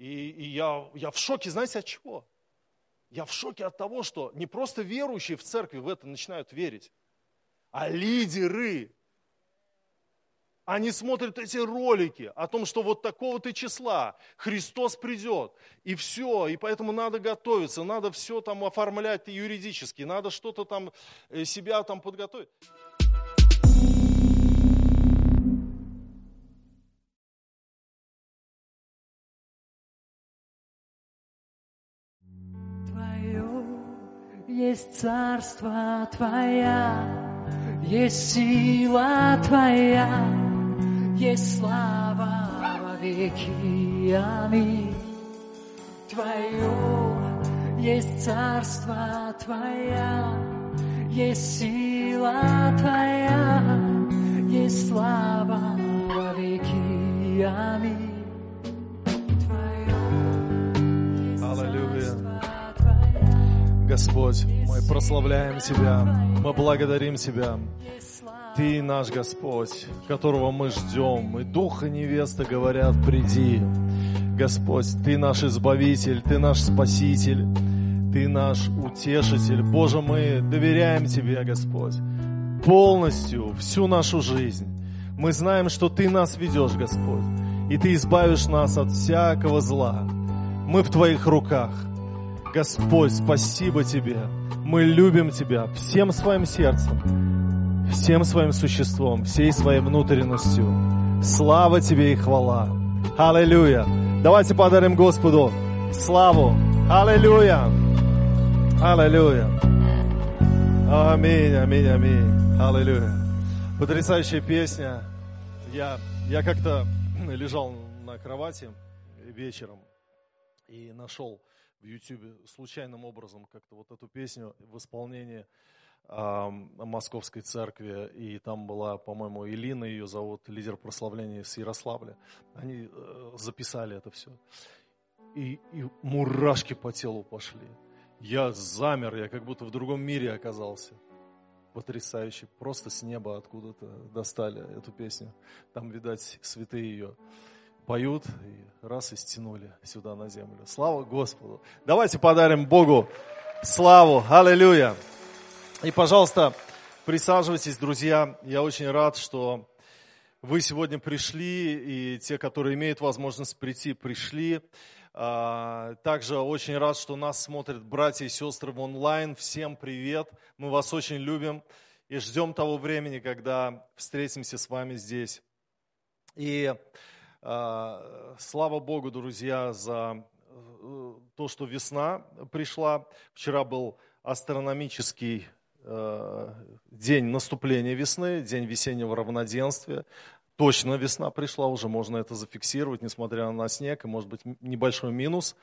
И, и я, я в шоке, знаете, от чего? Я в шоке от того, что не просто верующие в церкви в это начинают верить, а лидеры. Они смотрят эти ролики о том, что вот такого-то числа Христос придет, и все, и поэтому надо готовиться, надо все там оформлять юридически, надо что-то там э, себя там подготовить. Есть царство Твоя, есть сила Твоя, есть слава во веки. Аминь. Твое есть царство Твоя, есть сила Твоя, есть слава во веки. Аминь. Господь, мы прославляем Тебя, мы благодарим Тебя. Ты наш Господь, которого мы ждем, и Дух и невеста говорят, приди. Господь, Ты наш Избавитель, Ты наш Спаситель, Ты наш Утешитель. Боже, мы доверяем Тебе, Господь, полностью, всю нашу жизнь. Мы знаем, что Ты нас ведешь, Господь, и Ты избавишь нас от всякого зла. Мы в Твоих руках. Господь, спасибо Тебе. Мы любим Тебя всем своим сердцем, всем своим существом, всей своей внутренностью. Слава Тебе и хвала. Аллилуйя. Давайте подарим Господу славу. Аллилуйя. Аллилуйя. Аминь, аминь, аминь. Аллилуйя. Потрясающая песня. Я, я как-то лежал на кровати вечером и нашел в YouTube случайным образом как-то вот эту песню в исполнении э, Московской церкви, и там была, по-моему, Илина ее зовут, лидер прославления с Ярославля. Они э, записали это все. И, и мурашки по телу пошли. Я замер, я как будто в другом мире оказался. Потрясающе. Просто с неба откуда-то достали эту песню. Там, видать, святые ее поют и раз и стянули сюда на землю. Слава Господу. Давайте подарим Богу славу. Аллилуйя. И, пожалуйста, присаживайтесь, друзья. Я очень рад, что вы сегодня пришли, и те, которые имеют возможность прийти, пришли. А, также очень рад, что нас смотрят братья и сестры в онлайн. Всем привет. Мы вас очень любим и ждем того времени, когда встретимся с вами здесь. И слава Богу, друзья, за э, то, что весна пришла. Вчера был астрономический э, день наступления весны, день весеннего равноденствия. Точно весна пришла, уже можно это зафиксировать, несмотря на снег и, может быть, небольшой минус.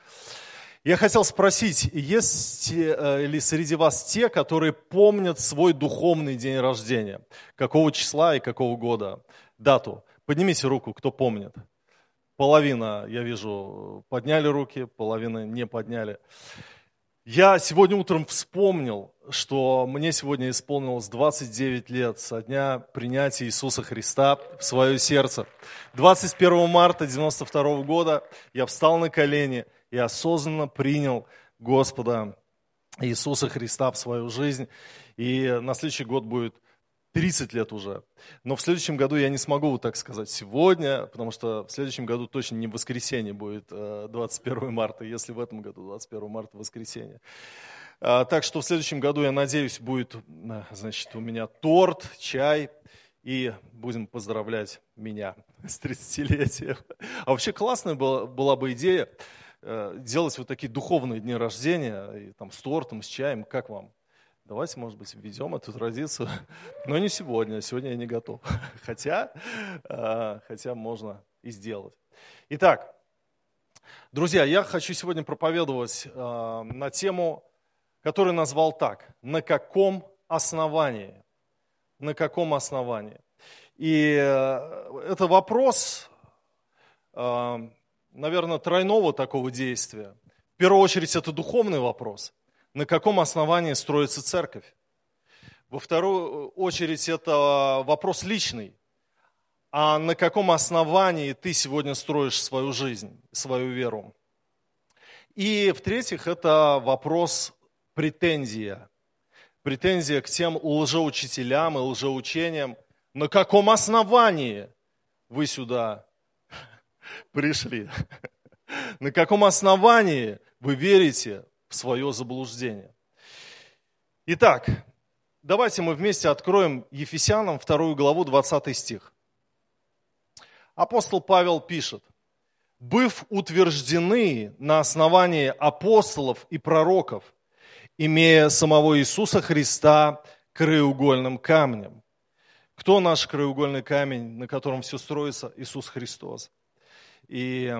Я хотел спросить, есть э, ли среди вас те, которые помнят свой духовный день рождения? Какого числа и какого года? Дату. Поднимите руку, кто помнит. Половина, я вижу, подняли руки, половина не подняли. Я сегодня утром вспомнил, что мне сегодня исполнилось 29 лет со дня принятия Иисуса Христа в свое сердце. 21 марта 92 года я встал на колени и осознанно принял Господа Иисуса Христа в свою жизнь. И на следующий год будет 30 лет уже. Но в следующем году я не смогу вот так сказать сегодня, потому что в следующем году точно не воскресенье будет 21 э, марта, если в этом году 21 марта воскресенье. А, так что в следующем году, я надеюсь, будет э, значит, у меня торт, чай, и будем поздравлять меня с 30-летием. А вообще классная была, была бы идея э, делать вот такие духовные дни рождения, и, там, с тортом, с чаем, как вам? Давайте, может быть, введем эту традицию. Но не сегодня, сегодня я не готов. Хотя, а, хотя можно и сделать. Итак, друзья, я хочу сегодня проповедовать а, на тему, которую назвал так. На каком основании? На каком основании? И э, это вопрос, наверное, тройного такого действия. В первую очередь, это духовный вопрос – на каком основании строится церковь. Во вторую очередь это вопрос личный. А на каком основании ты сегодня строишь свою жизнь, свою веру? И в-третьих, это вопрос претензия. Претензия к тем лжеучителям и лжеучениям. На каком основании вы сюда пришли? На каком основании вы верите в свое заблуждение? Итак, давайте мы вместе откроем Ефесянам 2 главу 20 стих. Апостол Павел пишет, «Быв утверждены на основании апостолов и пророков, имея самого Иисуса Христа краеугольным камнем». Кто наш краеугольный камень, на котором все строится? Иисус Христос. И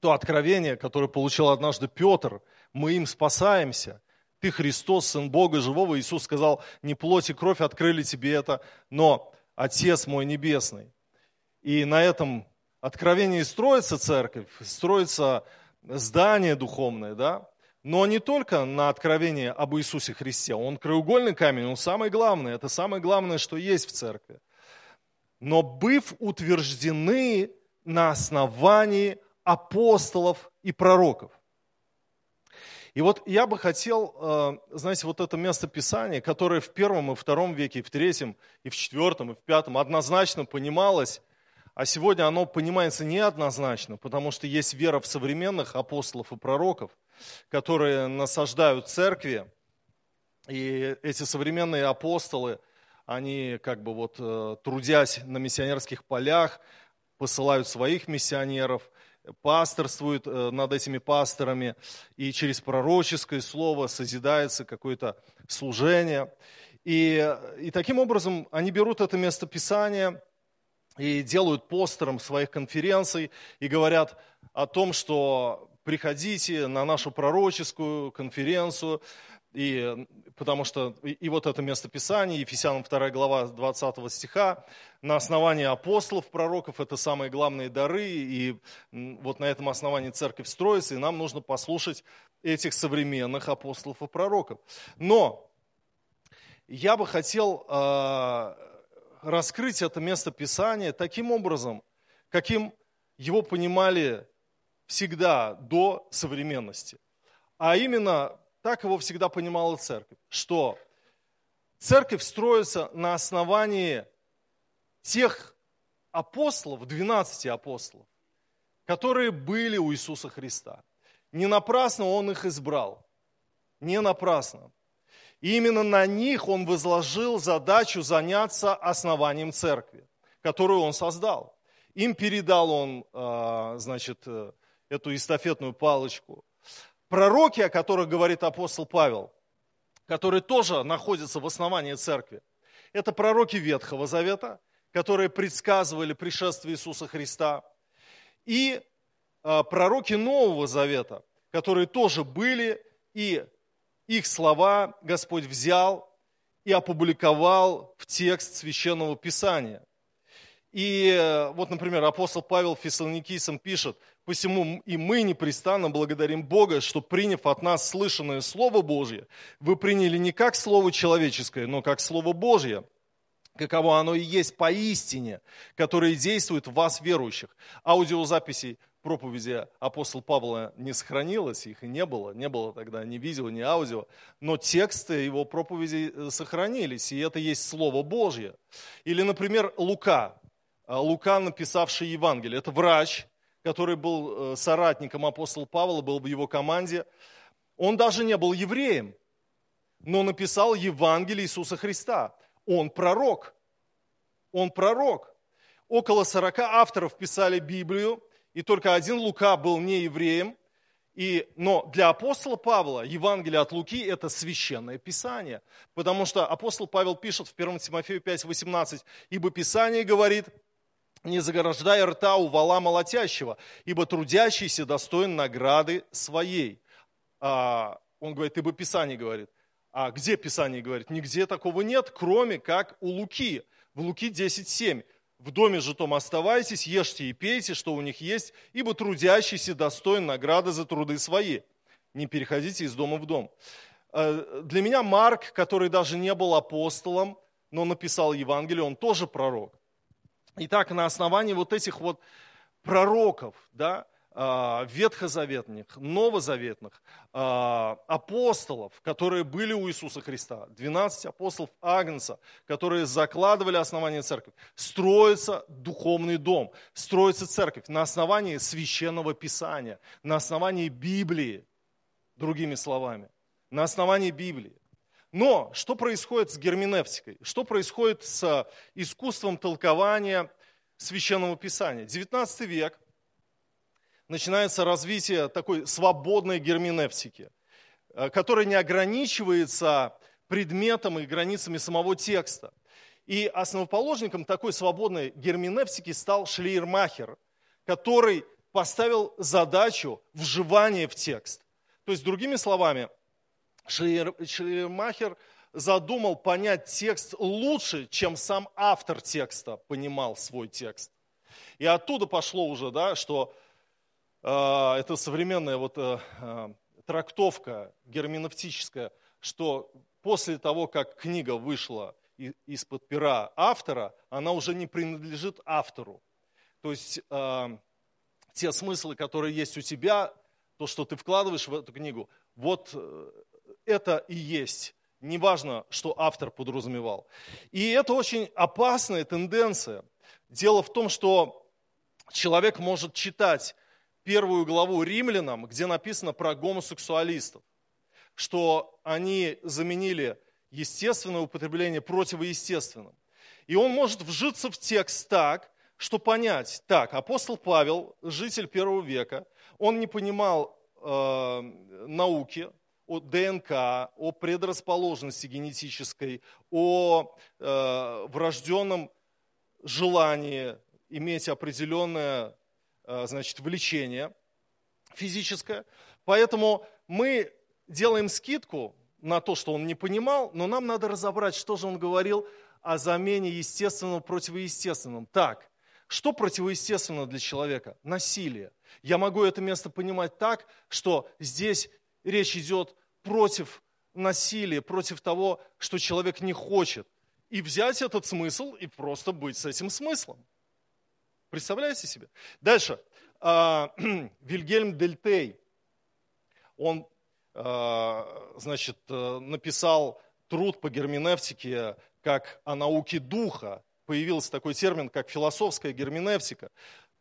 то откровение, которое получил однажды Петр, мы им спасаемся. Ты Христос, Сын Бога Живого. Иисус сказал, не плоть и кровь открыли тебе это, но Отец мой Небесный. И на этом откровении строится церковь, строится здание духовное, да? Но не только на откровении об Иисусе Христе. Он краеугольный камень, он самый главный. Это самое главное, что есть в церкви. Но быв утверждены на основании апостолов и пророков. И вот я бы хотел, э, знаете, вот это место Писания, которое в первом и втором веке, и в третьем, и в четвертом, и в пятом однозначно понималось, а сегодня оно понимается неоднозначно, потому что есть вера в современных апостолов и пророков, которые насаждают церкви, и эти современные апостолы, они как бы вот э, трудясь на миссионерских полях, посылают своих миссионеров – пасторствует э, над этими пасторами, и через пророческое слово созидается какое-то служение. И, и таким образом они берут это место Писания и делают постером своих конференций и говорят о том, что приходите на нашу пророческую конференцию, и, потому что и, и вот это место Писания, Ефесянам 2 глава 20 стиха, на основании апостолов, пророков, это самые главные дары, и вот на этом основании церковь строится, и нам нужно послушать этих современных апостолов и пророков. Но я бы хотел э, раскрыть это место Писания таким образом, каким его понимали всегда до современности. А именно так его всегда понимала церковь, что церковь строится на основании тех апостолов, 12 апостолов, которые были у Иисуса Христа. Не напрасно Он их избрал. Не напрасно. И именно на них Он возложил задачу заняться основанием церкви, которую Он создал. Им передал Он, а, значит, э, эту эстафетную палочку пророки, о которых говорит апостол Павел, которые тоже находятся в основании церкви, это пророки Ветхого Завета, которые предсказывали пришествие Иисуса Христа, и а, пророки Нового Завета, которые тоже были, и их слова Господь взял и опубликовал в текст Священного Писания. И э, вот, например, апостол Павел Фессалоникийцам пишет, «Посему и мы непрестанно благодарим Бога, что, приняв от нас слышанное Слово Божье, вы приняли не как Слово человеческое, но как Слово Божье, каково оно и есть поистине, которое действует в вас, верующих». Аудиозаписей проповеди апостола Павла не сохранилось, их и не было, не было тогда ни видео, ни аудио, но тексты его проповедей э, сохранились, и это есть Слово Божье. Или, например, Лука, а, Лука, написавший Евангелие. Это врач, который был э, соратником апостола Павла, был в его команде. Он даже не был евреем, но написал Евангелие Иисуса Христа. Он пророк. Он пророк. Около 40 авторов писали Библию, и только один Лука был не евреем. И, но для апостола Павла Евангелие от Луки – это священное Писание. Потому что апостол Павел пишет в 1 Тимофею 5,18, «Ибо Писание говорит, не заграждай рта у вала молотящего, ибо трудящийся достоин награды своей. А, он говорит, ибо Писание говорит. А где Писание говорит? Нигде такого нет, кроме как у Луки. В Луки 10.7. В доме же том оставайтесь, ешьте и пейте, что у них есть, ибо трудящийся достоин награды за труды свои. Не переходите из дома в дом. А, для меня Марк, который даже не был апостолом, но написал Евангелие, он тоже пророк. Итак, на основании вот этих вот пророков, да, а, ветхозаветных, новозаветных а, апостолов, которые были у Иисуса Христа, 12 апостолов Агнца, которые закладывали основание церкви, строится духовный дом, строится церковь на основании священного писания, на основании Библии, другими словами, на основании Библии. Но что происходит с герменевтикой? Что происходит с искусством толкования священного писания? 19 век – начинается развитие такой свободной герменевтики, э, которая не ограничивается предметом и границами самого текста. И основоположником такой свободной герменевтики стал Шлейермахер, который поставил задачу вживания в текст. То есть, другими словами, Шлейермахер задумал понять текст лучше, чем сам автор текста понимал свой текст. И оттуда пошло уже, да, что а, это современная вот э, а, трактовка герменевтическая, что после того, как книга вышла из-под пера автора, она уже не принадлежит автору. То есть а, те смыслы, которые есть у тебя, то, что ты вкладываешь в эту книгу, вот э, это и есть. Неважно, что автор подразумевал. И это очень опасная тенденция. Дело в том, что человек может читать первую главу римлянам, где написано про гомосексуалистов, что они заменили естественное употребление противоестественным. И он может вжиться в текст так, что понять, так, апостол Павел, житель первого века, он не понимал э, науки, о ДНК, о предрасположенности генетической, о э, врожденном желании иметь определенное Э, значит, влечение физическое. Поэтому мы делаем скидку на то, что он не понимал, но нам надо разобрать, что же он говорил о замене естественного противоестественным. Так, что противоестественно для человека? Насилие. Я могу это место понимать так, что здесь речь идет против насилия, против того, что человек не хочет. И взять этот смысл и просто быть с этим смыслом. Представляете себе? Дальше. А, Вильгельм Дельтей, он, а, значит, э, написал труд по герменевтике как о науке духа. Появился такой термин, как философская герменевтика.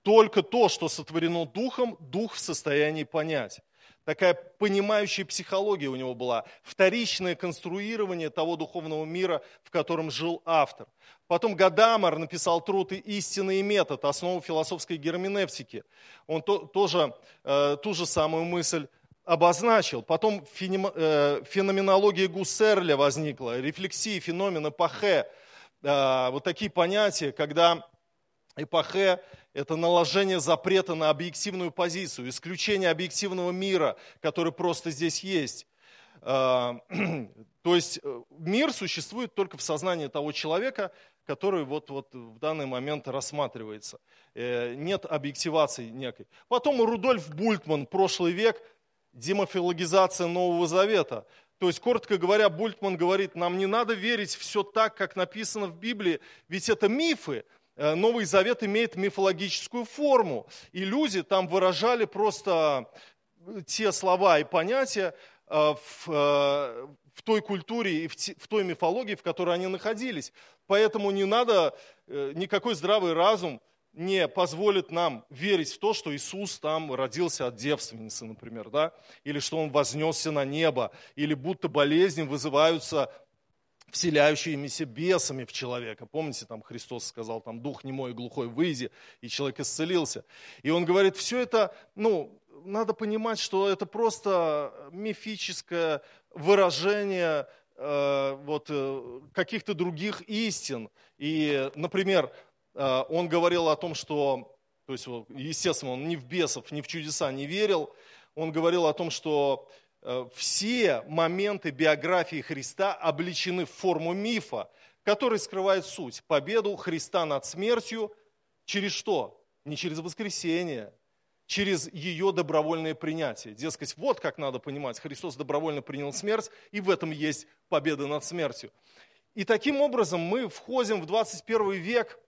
Только то, что сотворено духом, дух в состоянии понять такая понимающая психология у него была, вторичное конструирование того духовного мира, в котором жил автор. Потом Гадамар написал труд «Истина и метод», основу философской герменевтики. Он то, тоже э, ту же самую мысль обозначил. Потом э, феноменология Гуссерля возникла, рефлексии, феномена Пахе. Э, вот такие понятия, когда эпохе – это наложение запрета на объективную позицию, исключение объективного мира, который просто здесь есть. А, то есть э, мир существует только в сознании того человека, который вот, вот в данный момент рассматривается. Э, нет объективации некой. Потом Рудольф Бультман, прошлый век, демофилогизация Нового Завета. То есть, коротко говоря, Бультман говорит, нам не надо верить все так, как написано в Библии, ведь это мифы, Новый Завет имеет мифологическую форму. И люди там выражали просто э, те слова и понятия э, в, в той культуре и в той мифологии, в которой они находились. Поэтому не надо, никакой здравый разум не позволит нам верить в то, что Иисус там родился от девственницы, например, да? или что Он вознесся на небо, или будто болезни вызываются вселяющимися бесами в человека. Помните, там Христос сказал, там, дух немой и глухой, выйди, и человек исцелился. И он говорит, все это, ну, надо понимать, что это просто мифическое выражение э, вот, э, каких-то других истин. И, например, э, он говорил о том, что, то есть, естественно, он ни в бесов, ни в чудеса не верил. Он говорил о том, что все моменты биографии Христа обличены в форму мифа, который скрывает суть. Победу Христа над смертью через что? Не через воскресение, через ее добровольное принятие. Дескать, вот как надо понимать, Христос добровольно принял смерть, и в этом есть победа над смертью. И таким образом мы входим в 21 век,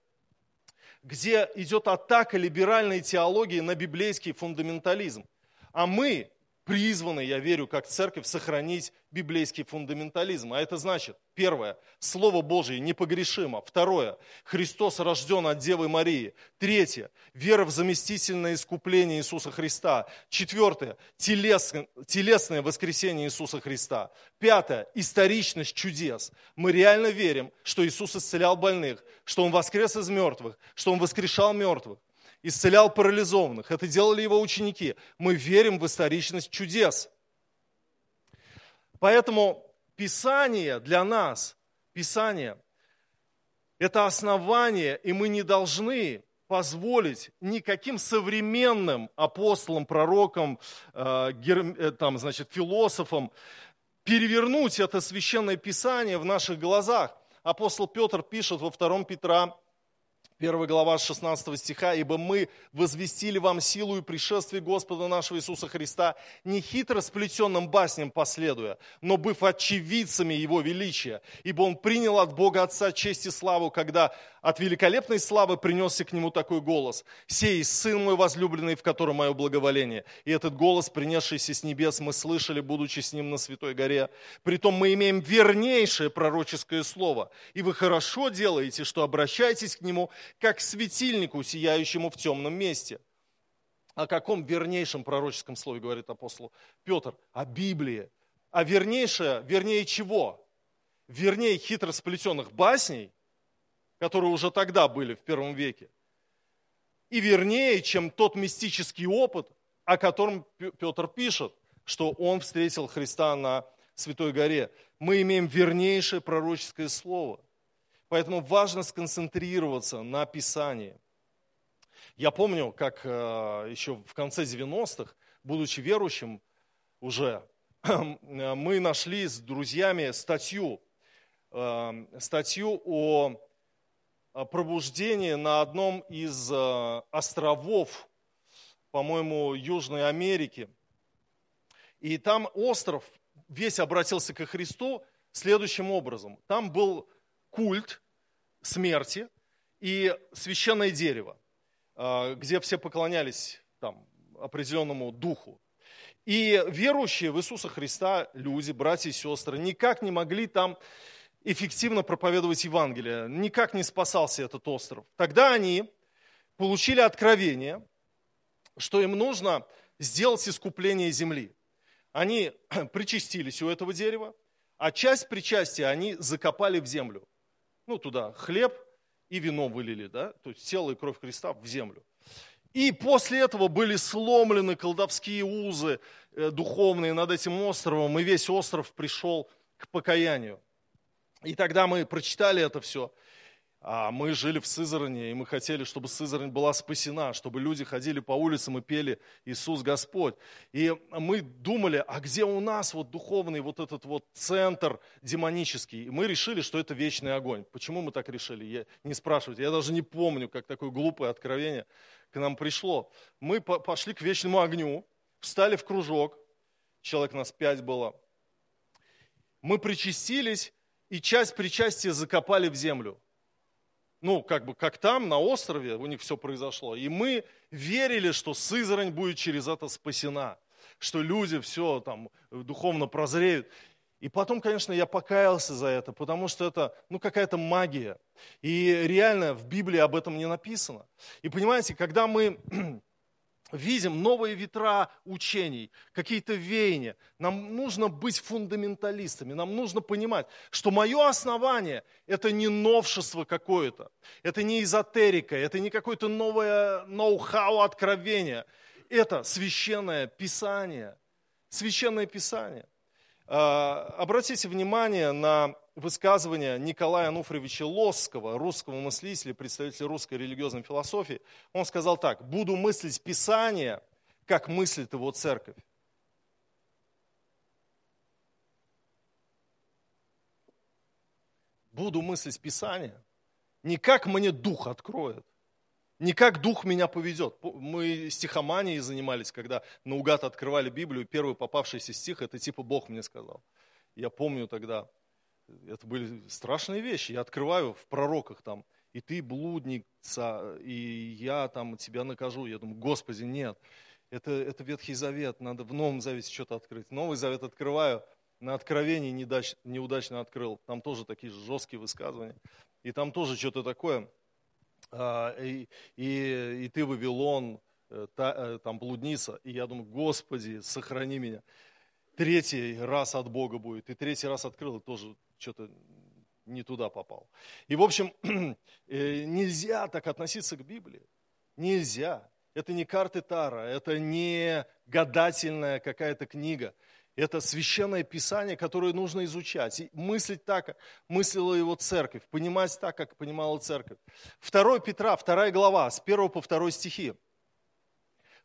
где идет атака либеральной теологии на библейский фундаментализм. А мы призваны, я верю, как церковь, сохранить библейский фундаментализм. А это значит, первое, Слово Божье непогрешимо. Второе, Христос рожден от Девы Марии. Третье, вера в заместительное искупление Иисуса Христа. Четвертое, телесное, телесное воскресение Иисуса Христа. Пятое, историчность чудес. Мы реально верим, что Иисус исцелял больных, что Он воскрес из мертвых, что Он воскрешал мертвых исцелял парализованных. Это делали его ученики. Мы верим в историчность чудес. Поэтому Писание для нас, Писание, это основание, и мы не должны позволить никаким современным апостолам, пророкам, э, э, там, значит, философам перевернуть это священное писание в наших глазах. Апостол Петр пишет во 2 Петра 1 глава 16 стиха, «Ибо мы возвестили вам силу и пришествие Господа нашего Иисуса Христа, не хитро сплетенным басням последуя, но быв очевидцами Его величия, ибо Он принял от Бога Отца честь и славу, когда от великолепной славы принесся к Нему такой голос, «Сей, Сын мой возлюбленный, в котором мое благоволение». И этот голос, принесшийся с небес, мы слышали, будучи с Ним на Святой горе. Притом мы имеем вернейшее пророческое слово, и вы хорошо делаете, что обращаетесь к Нему, как к светильнику, сияющему в темном месте. О каком вернейшем пророческом слове говорит апостол Петр? О Библии. А вернейшее, вернее чего? Вернее хитро сплетенных басней, которые уже тогда были в первом веке. И вернее, чем тот мистический опыт, о котором Петр пишет, что он встретил Христа на Святой горе. Мы имеем вернейшее пророческое слово – Поэтому важно сконцентрироваться на Писании. Я помню, как э, еще в конце 90-х, будучи верующим уже, мы нашли с друзьями статью, э, статью о пробуждении на одном из э, островов, по-моему, Южной Америки. И там остров весь обратился ко Христу следующим образом. Там был культ смерти и священное дерево, а, где все поклонялись там, определенному духу. И верующие в Иисуса Христа люди, братья и сестры, никак не могли там эффективно проповедовать Евангелие, никак не спасался этот остров. Тогда они получили откровение, что им нужно сделать искупление земли. Они причастились у этого дерева, а часть причастия они закопали в землю ну, туда хлеб и вино вылили, да, то есть тело и кровь Христа в землю. И после этого были сломлены колдовские узы э, духовные над этим островом, и весь остров пришел к покаянию. И тогда мы прочитали это все, а мы жили в Сызране, и мы хотели, чтобы Сызрань была спасена, чтобы люди ходили по улицам и пели «Иисус Господь». И мы думали, а где у нас вот духовный вот этот вот центр демонический? И мы решили, что это вечный огонь. Почему мы так решили? Я, не спрашивайте, я даже не помню, как такое глупое откровение к нам пришло. Мы пошли к вечному огню, встали в кружок, человек нас пять было. Мы причастились, и часть причастия закопали в землю ну, как бы, как там, на острове, у них все произошло. И мы верили, что Сызрань будет через это спасена, что люди все там духовно прозреют. И потом, конечно, я покаялся за это, потому что это, ну, какая-то магия. И реально в Библии об этом не написано. И понимаете, когда мы видим новые ветра учений, какие-то веяния. Нам нужно быть фундаменталистами, нам нужно понимать, что мое основание – это не новшество какое-то, это не эзотерика, это не какое-то новое ноу-хау откровение. Это священное писание, священное писание. А, обратите внимание на высказывание Николая Ануфриевича Лосского, русского мыслителя, представителя русской религиозной философии. Он сказал так, буду мыслить Писание, как мыслит его церковь. Буду мыслить Писание, не как мне дух откроет, не как дух меня поведет. Мы стихоманией занимались, когда наугад открывали Библию, первый попавшийся стих, это типа Бог мне сказал. Я помню тогда, это были страшные вещи. Я открываю в пророках там, и ты блудница, и я там тебя накажу. Я думаю, Господи, нет, это, это Ветхий Завет, надо в Новом Завете что-то открыть. Новый Завет открываю, на Откровении неудач, неудачно открыл, там тоже такие жесткие высказывания, и там тоже что-то такое, а, и, и, и ты Вавилон, э, та, э, там блудница, и я думаю, Господи, сохрани меня. Третий раз от Бога будет, и третий раз открыл, и тоже что-то не туда попал. И, в общем, э, нельзя так относиться к Библии. Нельзя. Это не карты Тара, это не гадательная какая-то книга. Это священное писание, которое нужно изучать. И мыслить так, как мыслила его церковь, понимать так, как понимала церковь. 2 Петра, 2 глава, с 1 по 2 стихи.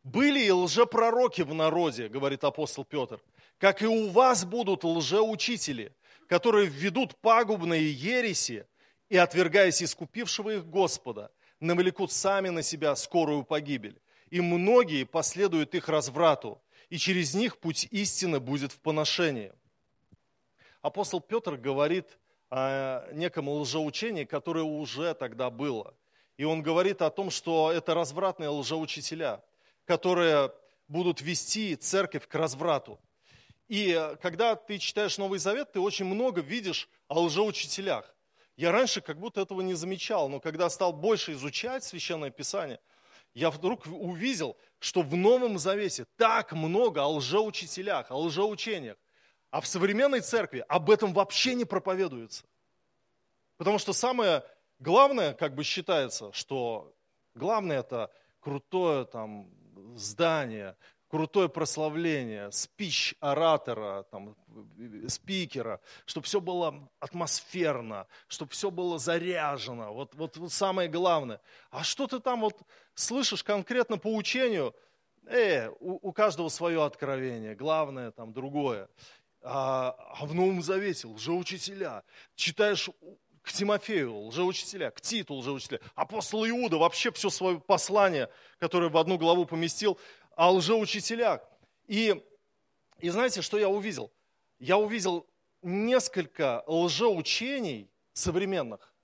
«Были и лжепророки в народе, говорит апостол Петр, как и у вас будут лжеучители, которые введут пагубные ереси и, отвергаясь искупившего их Господа, навлекут сами на себя скорую погибель. И многие последуют их разврату, и через них путь истины будет в поношении. Апостол Петр говорит о неком лжеучении, которое уже тогда было. И он говорит о том, что это развратные лжеучителя, которые будут вести церковь к разврату. И когда ты читаешь Новый Завет, ты очень много видишь о лжеучителях. Я раньше как будто этого не замечал, но когда стал больше изучать Священное Писание, я вдруг увидел, что в Новом Завете так много о лжеучителях, о лжеучениях. А в современной церкви об этом вообще не проповедуется. Потому что самое главное, как бы считается, что главное это крутое там здание, крутое прославление, спич оратора, там, спикера, чтобы все было атмосферно, чтобы все было заряжено. Вот, вот, вот самое главное. А что ты там вот слышишь конкретно по учению? Э, у, у каждого свое откровение, главное там другое. А, а в Новом Завете лжеучителя. Читаешь к Тимофею лжеучителя, к Титу лжеучителя. Апостол Иуда вообще все свое послание, которое в одну главу поместил, о лжеучителях. И, и знаете, что я увидел? Я увидел несколько лжеучений современных,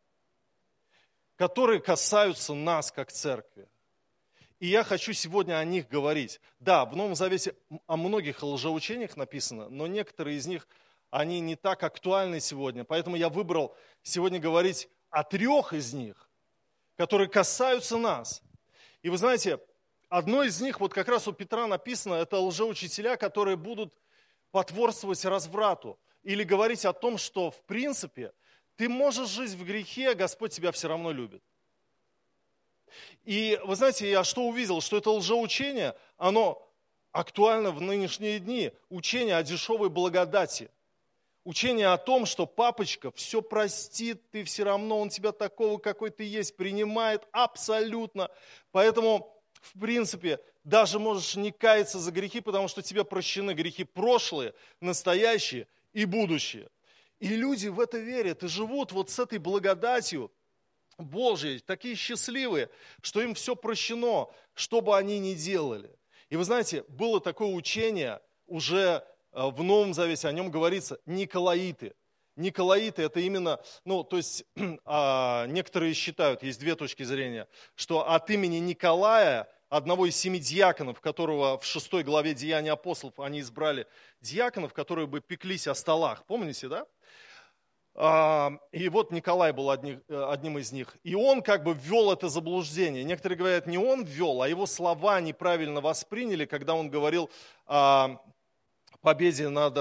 которые касаются нас как церкви. И я хочу сегодня о них говорить. Да, в Новом Завете о многих лжеучениях написано, но некоторые из них, они не так актуальны сегодня. Поэтому я выбрал сегодня говорить о трех из них, которые касаются нас. И вы знаете, Одно из них, вот как раз у Петра написано, это лжеучителя, которые будут потворствовать разврату или говорить о том, что в принципе ты можешь жить в грехе, а Господь тебя все равно любит. И вы знаете, я что увидел, что это лжеучение, оно актуально в нынешние дни. Учение о дешевой благодати. Учение о том, что папочка все простит, ты все равно, он тебя такого, какой ты есть, принимает абсолютно. Поэтому в принципе, даже можешь не каяться за грехи, потому что тебе прощены грехи прошлые, настоящие и будущие. И люди в это верят и живут вот с этой благодатью Божьей, такие счастливые, что им все прощено, что бы они ни делали. И вы знаете, было такое учение уже э, в Новом Завете, о нем говорится, Николаиты. Николаиты это именно, ну, то есть а, некоторые считают, есть две точки зрения, что от имени Николая, одного из семи диаконов, которого в шестой главе Деяния апостолов они избрали диаконов, которые бы пеклись о столах. Помните, да? А, и вот Николай был одних, одним из них. И он как бы ввел это заблуждение. Некоторые говорят, не он ввел, а его слова неправильно восприняли, когда он говорил о победе над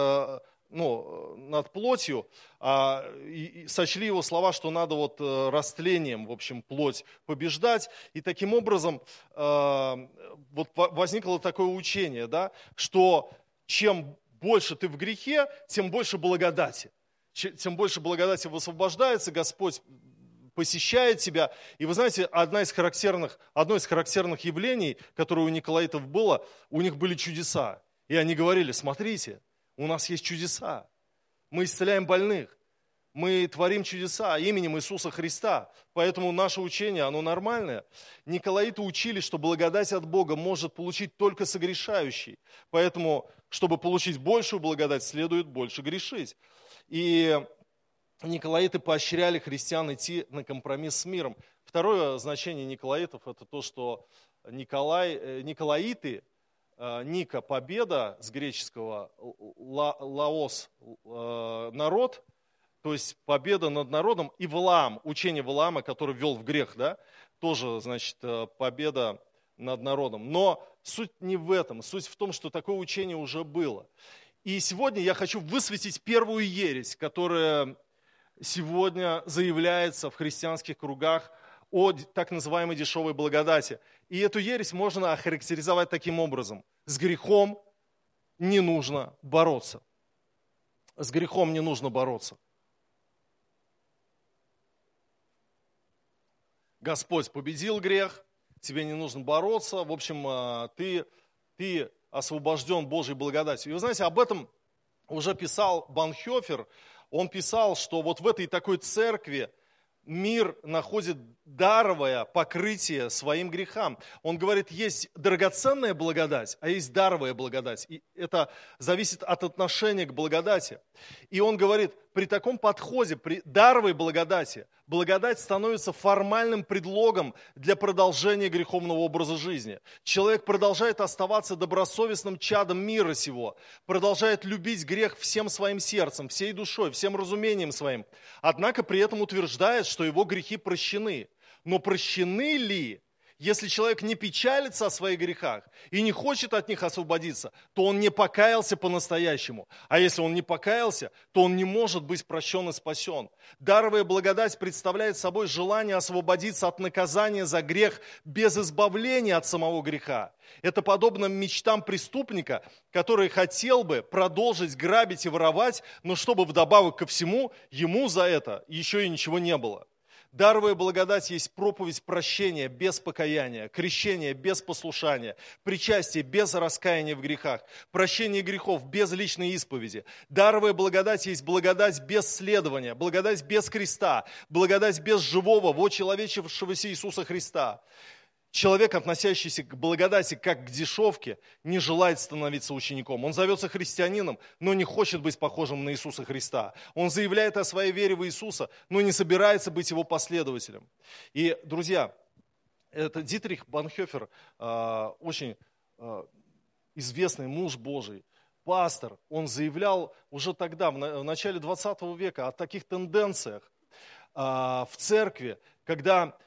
ну, над плотью, а, и, и сочли его слова, что надо вот э, растлением, в общем, плоть побеждать. И таким образом а, вот возникло такое учение, да, что чем больше ты в грехе, тем больше благодати. Тем больше благодати высвобождается, Господь посещает тебя. И вы знаете, одна из характерных, одно из характерных явлений, которое у Николаитов было, у них были чудеса. И они говорили, смотрите, у нас есть чудеса. Мы исцеляем больных. Мы творим чудеса именем Иисуса Христа. Поэтому наше учение, оно нормальное. Николаиты учили, что благодать от Бога может получить только согрешающий. Поэтому, чтобы получить большую благодать, следует больше грешить. И Николаиты поощряли христиан идти на компромисс с миром. Второе значение Николаитов – это то, что Николай, э, Николаиты, Ника – победа с греческого, ла, лаос – народ, то есть победа над народом, и Валаам, учение Валаама, который ввел в грех, да, тоже, значит, победа над народом. Но суть не в этом, суть в том, что такое учение уже было. И сегодня я хочу высветить первую ересь, которая сегодня заявляется в христианских кругах о так называемой дешевой благодати. И эту ересь можно охарактеризовать таким образом. С грехом не нужно бороться. С грехом не нужно бороться. Господь победил грех, тебе не нужно бороться. В общем, а, ты, ты освобожден Божьей благодатью. И вы знаете, об этом уже писал Банхёфер. Он писал, что вот в этой такой церкви мир находит даровое покрытие своим грехам. Он говорит, есть драгоценная благодать, а есть даровая благодать. И это зависит от отношения к благодати. И он говорит, при таком подходе, при даровой благодати, благодать становится формальным предлогом для продолжения греховного образа жизни. Человек продолжает оставаться добросовестным чадом мира сего, продолжает любить грех всем своим сердцем, всей душой, всем разумением своим. Однако при этом утверждает, что его грехи прощены. Но прощены ли если человек не печалится о своих грехах и не хочет от них освободиться, то он не покаялся по-настоящему. А если он не покаялся, то он не может быть прощен и спасен. Даровая благодать представляет собой желание освободиться от наказания за грех без избавления от самого греха. Это подобно мечтам преступника, который хотел бы продолжить грабить и воровать, но чтобы вдобавок ко всему ему за это еще и ничего не было. Даровая благодать есть проповедь прощения без покаяния, крещение без послушания, причастие без раскаяния в грехах, прощение грехов без личной исповеди. Даровая благодать есть благодать без следования, благодать без креста, благодать без живого, вочеловечившегося Иисуса Христа. Человек, относящийся к благодати как к дешевке, не желает становиться учеником. Он зовется христианином, но не хочет быть похожим на Иисуса Христа. Он заявляет о своей вере в Иисуса, но не собирается быть его последователем. И, друзья, это Дитрих Банхёфер, а, очень а, известный муж Божий, пастор, он заявлял уже тогда, в начале 20 века, о таких тенденциях а, в церкви, когда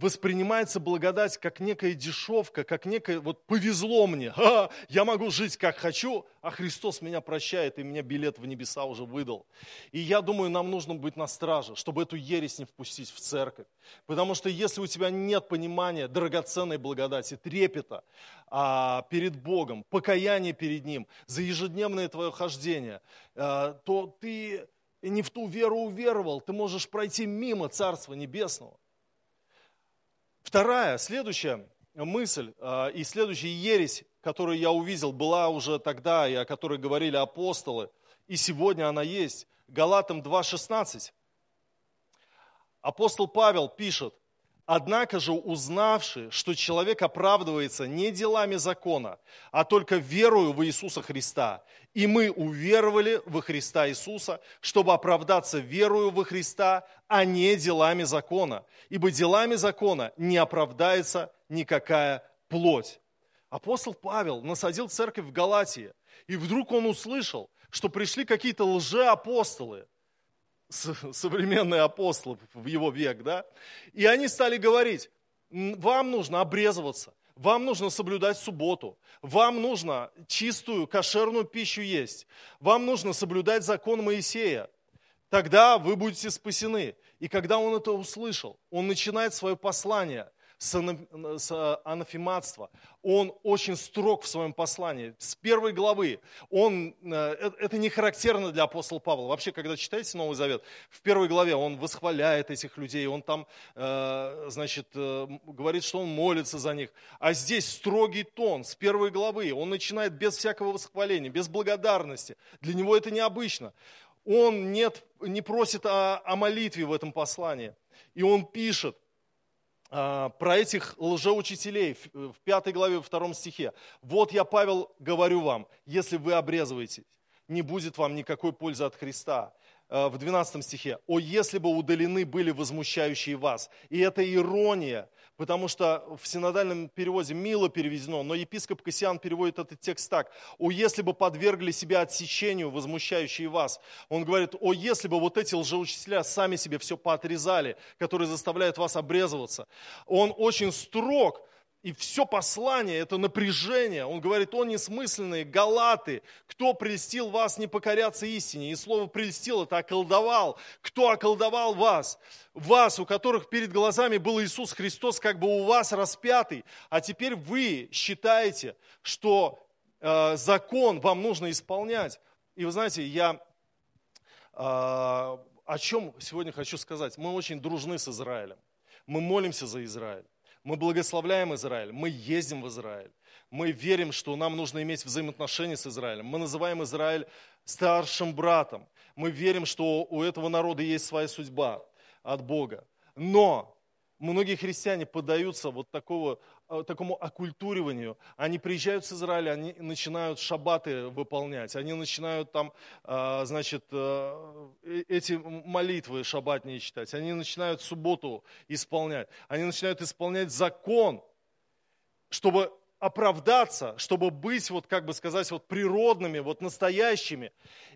воспринимается благодать как некая дешевка, как некое, вот повезло мне, а, я могу жить как хочу, а Христос меня прощает, и мне билет в небеса уже выдал. И я думаю, нам нужно быть на страже, чтобы эту ересь не впустить в церковь. Потому что если у тебя нет понимания драгоценной благодати, трепета а, перед Богом, покаяния перед Ним, за ежедневное твое хождение, а, то ты не в ту веру уверовал, ты можешь пройти мимо Царства Небесного. Вторая, следующая мысль а, и следующая ересь, которую я увидел, была уже тогда, и о которой говорили апостолы, и сегодня она есть. Галатам 2.16. Апостол Павел пишет, Однако же, узнавши, что человек оправдывается не делами закона, а только верою в Иисуса Христа, и мы уверовали во Христа Иисуса, чтобы оправдаться верою во Христа, а не делами закона. Ибо делами закона не оправдается никакая плоть. Апостол Павел насадил церковь в Галатии, и вдруг он услышал, что пришли какие-то лжеапостолы, современные апостолы в его век, да, и они стали говорить, вам нужно обрезываться, вам нужно соблюдать субботу, вам нужно чистую кошерную пищу есть, вам нужно соблюдать закон Моисея, тогда вы будете спасены. И когда он это услышал, он начинает свое послание с анафематства. Он очень строг в своем послании. С первой главы. Он, э, э, это не характерно для апостола Павла. Вообще, когда читаете Новый Завет, в первой главе он восхваляет этих людей, он там, э, значит, говорит, что он молится за них. А здесь строгий тон с первой главы. Он начинает без всякого восхваления, без благодарности. Для него это необычно. Он нет, не просит о, о молитве в этом послании. И он пишет, про этих лжеучителей в пятой главе, во втором стихе. «Вот я, Павел, говорю вам, если вы обрезываетесь, не будет вам никакой пользы от Христа. э, в 12 стихе, «О, если бы удалены были возмущающие вас». И это ирония, потому что в синодальном переводе мило переведено, но епископ Кассиан переводит этот текст так. «О, если бы подвергли себя отсечению возмущающие вас». Он говорит, «О, если бы вот эти лжеучителя сами себе все поотрезали, которые заставляют вас обрезываться». Он очень строг, и все послание – это напряжение. Он говорит, о несмысленные галаты, кто прельстил вас не покоряться истине? И слово «прельстил» – это околдовал. Кто околдовал вас? Вас, у которых перед глазами был Иисус Христос, как бы у вас распятый. А теперь вы считаете, что э, закон вам нужно исполнять. И вы знаете, я э, о чем сегодня хочу сказать. Мы очень дружны с Израилем. Мы молимся за Израиль. Мы благословляем Израиль, мы ездим в Израиль. Мы верим, что нам нужно иметь взаимоотношения с Израилем. Мы называем Израиль старшим братом. Мы верим, что у этого народа есть своя судьба от Бога. Но многие христиане поддаются вот такого такому оккультуриванию. Они приезжают с Израиля, они начинают шаббаты выполнять, они начинают там, э, значит, э, эти молитвы шаббатные читать, они начинают субботу исполнять, они начинают исполнять закон, чтобы оправдаться, чтобы быть, вот как бы сказать, вот природными, вот настоящими.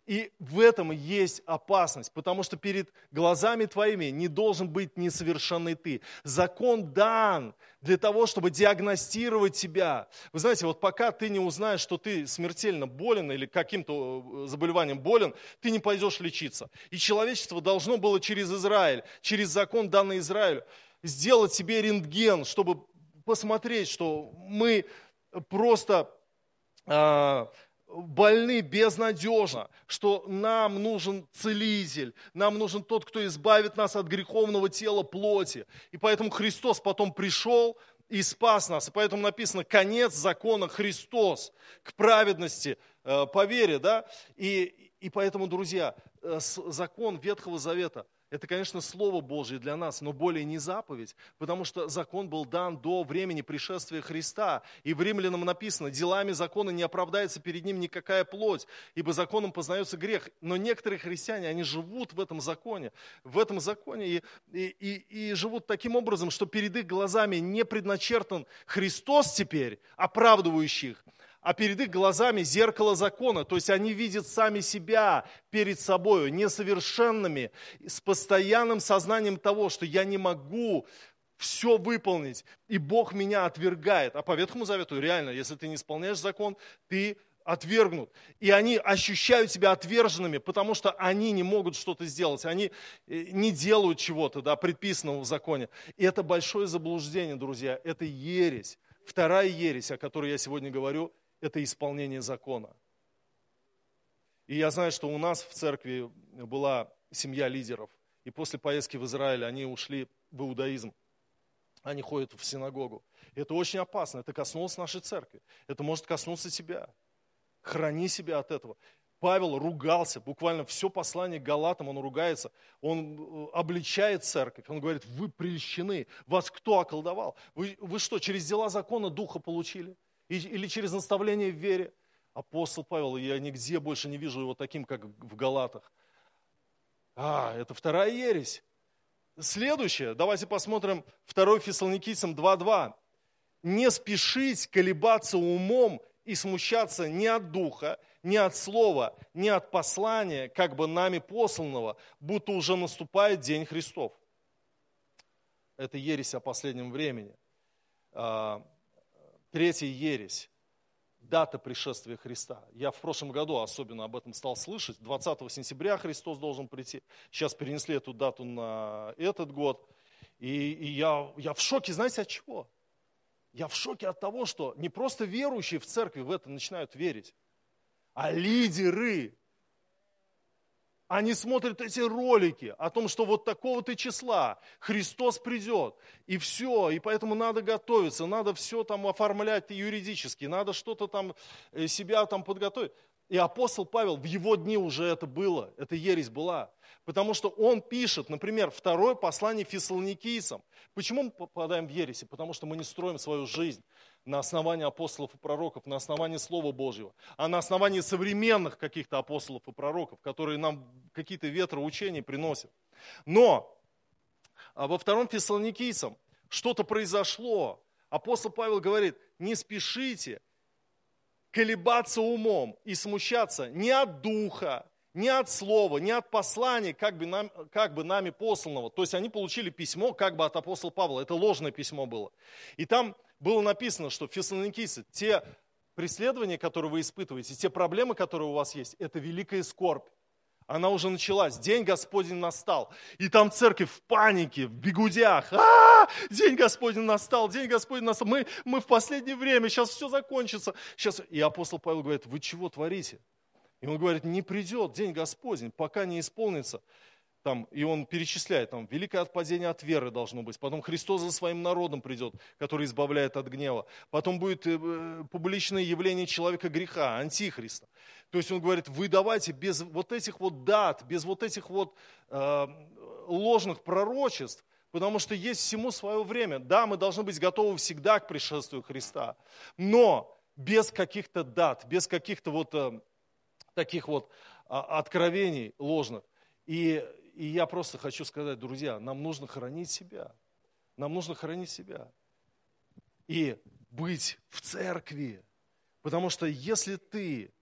И в этом есть опасность, потому что перед глазами твоими не должен быть несовершенный ты. Закон дан для того, чтобы диагностировать тебя. Вы знаете, вот пока ты не узнаешь, что ты смертельно болен или каким-то э, заболеванием болен, ты не пойдешь лечиться. И человечество должно было через Израиль, через закон, данный Израилю, сделать себе рентген, чтобы посмотреть, что мы просто э, больны безнадежно, что нам нужен целитель, нам нужен тот, кто избавит нас от греховного тела плоти. И поэтому Христос потом пришел и спас нас. И поэтому написано, конец закона Христос к праведности э, по вере. Да? И, и поэтому, друзья, э, закон Ветхого Завета – это, конечно, Слово Божье для нас, но более не заповедь, потому что закон был дан до времени пришествия Христа. И в Римлянам написано, делами закона не оправдается перед ним никакая плоть, ибо законом познается грех. Но некоторые христиане, они живут в этом законе, в этом законе и, и, и, и живут таким образом, что перед их глазами не предначертан Христос теперь, оправдывающий их, а перед их глазами зеркало закона. То есть они видят сами себя перед собой, несовершенными, с постоянным сознанием того, что я не могу все выполнить, и Бог меня отвергает. А по Ветхому Завету реально, если ты не исполняешь закон, ты отвергнут. И они ощущают себя отверженными, потому что они не могут что-то сделать, они э, не делают чего-то, да, предписанного в законе. И это большое заблуждение, друзья, это ересь. Вторая ересь, о которой я сегодня говорю, это исполнение закона. И я знаю, что у нас в церкви была семья лидеров. И после поездки в Израиль они ушли в иудаизм. Они ходят в синагогу. Это очень опасно. Это коснулось нашей церкви. Это может коснуться тебя. Храни себя от этого. Павел ругался, буквально все послание Галатам он ругается, он э, обличает церковь, он говорит, вы прельщены, вас кто околдовал? Вы, вы что, через дела закона Духа получили? Или через наставление в вере. Апостол Павел, я нигде больше не вижу его таким, как в Галатах. А, это вторая ересь. Следующее, давайте посмотрим 2 Фессалоникийцам 2.2. Не спешить колебаться умом и смущаться ни от духа, ни от слова, ни от послания, как бы нами посланного, будто уже наступает день Христов. Это ересь о последнем времени. Третья ересь – дата пришествия Христа. Я в прошлом году особенно об этом стал слышать. 20 сентября Христос должен прийти. Сейчас перенесли эту дату на этот год. И, и я, я в шоке, знаете, от чего? Я в шоке от того, что не просто верующие в церкви в это начинают верить, а лидеры они смотрят эти ролики о том, что вот такого-то числа Христос придет, и все, и поэтому надо готовиться, надо все там оформлять юридически, надо что-то там э, себя там подготовить. И апостол Павел, в его дни уже это было, эта ересь была. Потому что он пишет, например, второе послание фессалоникийцам. Почему мы попадаем в ереси? Потому что мы не строим свою жизнь на основании апостолов и пророков, на основании Слова Божьего, а на основании современных каких-то апостолов и пророков, которые нам какие-то ветроучения приносят. Но а во втором Фессалоникийцам что-то произошло. Апостол Павел говорит, не спешите колебаться умом и смущаться не от духа, не от слова, не от послания, как бы, нам, как бы нами посланного. То есть они получили письмо как бы от апостола Павла. Это ложное письмо было. И там было написано, что фессалоникийцы, те преследования, которые вы испытываете, те проблемы, которые у вас есть, это великая скорбь. Она уже началась. День Господень настал. И там церковь в панике, в бегудях. А, день Господень настал, день Господень настал. Мы, мы в последнее время, сейчас все закончится. Сейчас... И апостол Павел говорит, вы чего творите? И он говорит, не придет день Господень, пока не исполнится там, и он перечисляет, там, великое отпадение от веры должно быть, потом Христос за своим народом придет, который избавляет от гнева, потом будет э, публичное явление человека греха, антихриста. То есть он говорит, вы давайте без вот этих вот дат, без вот этих вот э, ложных пророчеств, потому что есть всему свое время. Да, мы должны быть готовы всегда к пришествию Христа, но без каких-то дат, без каких-то вот э, таких вот э, откровений ложных. И и я просто хочу сказать, друзья, нам нужно хранить себя. Нам нужно хранить себя. И быть в церкви. Потому что если ты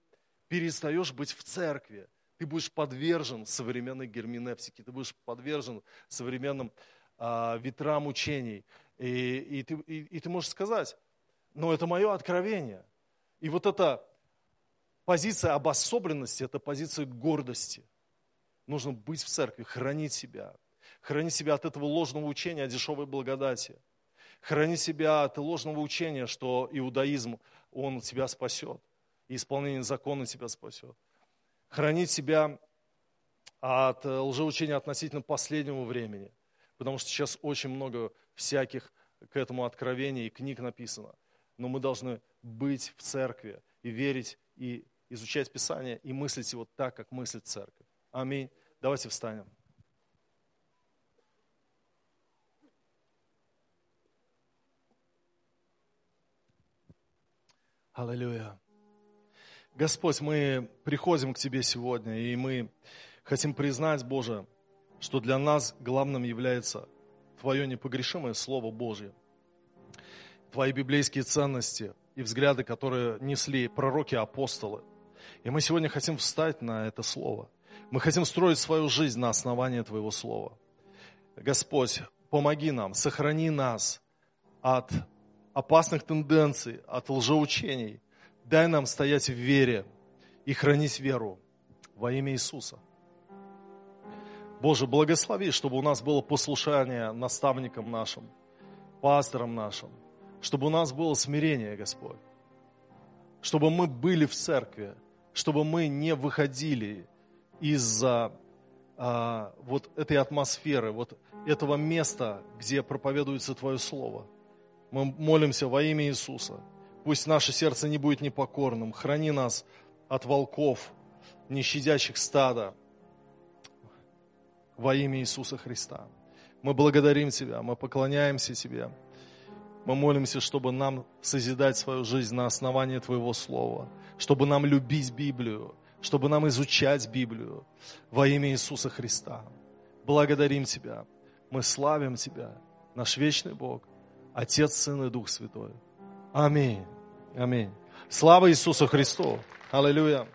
перестаешь быть в церкви, ты будешь подвержен современной герменевтике, ты будешь подвержен современным а, ветрам учений. И, и, ты, и, и ты можешь сказать, но это мое откровение. И вот эта позиция обособленности, это позиция гордости – нужно быть в церкви, хранить себя. Хранить себя от этого ложного учения о дешевой благодати. Хранить себя от ложного учения, что иудаизм, он тебя спасет. И исполнение закона тебя спасет. Хранить себя от лжеучения относительно последнего времени. Потому что сейчас очень много всяких к этому откровений и книг написано. Но мы должны быть в церкви и верить, и изучать Писание, и мыслить его так, как мыслит церковь. Аминь. Давайте встанем. Аллилуйя. Господь, мы приходим к Тебе сегодня, и мы хотим признать, Боже, что для нас главным является Твое непогрешимое Слово Божье, Твои библейские ценности и взгляды, которые несли пророки апостолы. И мы сегодня хотим встать на это Слово – мы хотим строить свою жизнь на основании Твоего Слова. Господь, помоги нам, сохрани нас от опасных тенденций, от лжеучений. Дай нам стоять в вере и хранить веру во имя Иисуса. Боже, благослови, чтобы у нас было послушание наставникам нашим, пасторам нашим, чтобы у нас было смирение, Господь, чтобы мы были в церкви, чтобы мы не выходили из-за а, вот этой атмосферы, вот этого места, где проповедуется Твое Слово. Мы молимся во имя Иисуса. Пусть наше сердце не будет непокорным. Храни нас от волков, не щадящих стада. Во имя Иисуса Христа. Мы благодарим Тебя, мы поклоняемся Тебе. Мы молимся, чтобы нам созидать свою жизнь на основании Твоего Слова, чтобы нам любить Библию, чтобы нам изучать Библию во имя Иисуса Христа. Благодарим Тебя. Мы славим Тебя, наш вечный Бог, Отец, Сын и Дух Святой. Аминь. Аминь. Слава Иисусу Христу. Аллилуйя.